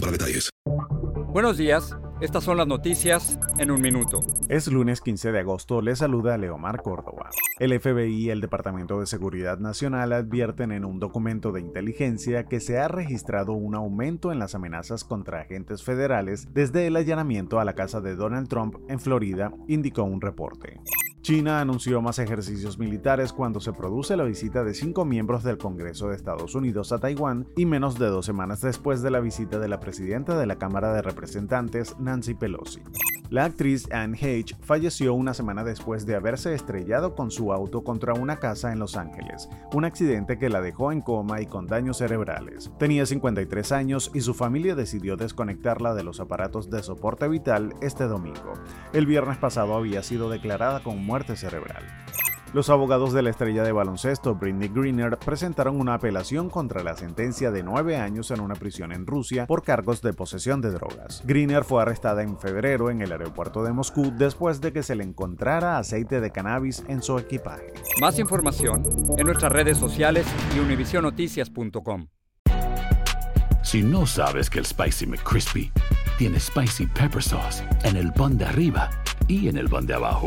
para detalles. Buenos días. Estas son las noticias en un minuto. Es lunes 15 de agosto, le saluda Leomar Córdoba. El FBI y el Departamento de Seguridad Nacional advierten en un documento de inteligencia que se ha registrado un aumento en las amenazas contra agentes federales desde el allanamiento a la casa de Donald Trump en Florida, indicó un reporte. China anunció más ejercicios militares cuando se produce la visita de cinco miembros del Congreso de Estados Unidos a Taiwán y menos de dos semanas después de la visita de la presidenta de la Cámara de Representantes, Nancy Pelosi. La actriz Anne Hage falleció una semana después de haberse estrellado con su auto contra una casa en Los Ángeles, un accidente que la dejó en coma y con daños cerebrales. Tenía 53 años y su familia decidió desconectarla de los aparatos de soporte vital este domingo. El viernes pasado había sido declarada con muerte cerebral. Los abogados de la estrella de baloncesto Britney Greener presentaron una apelación contra la sentencia de nueve años en una prisión en Rusia por cargos de posesión de drogas. Greener fue arrestada en febrero en el aeropuerto de Moscú después de que se le encontrara aceite de cannabis en su equipaje. Más información en nuestras redes sociales y univisionoticias.com. Si no sabes que el Spicy McCrispy tiene Spicy Pepper Sauce en el pan de arriba y en el pan de abajo,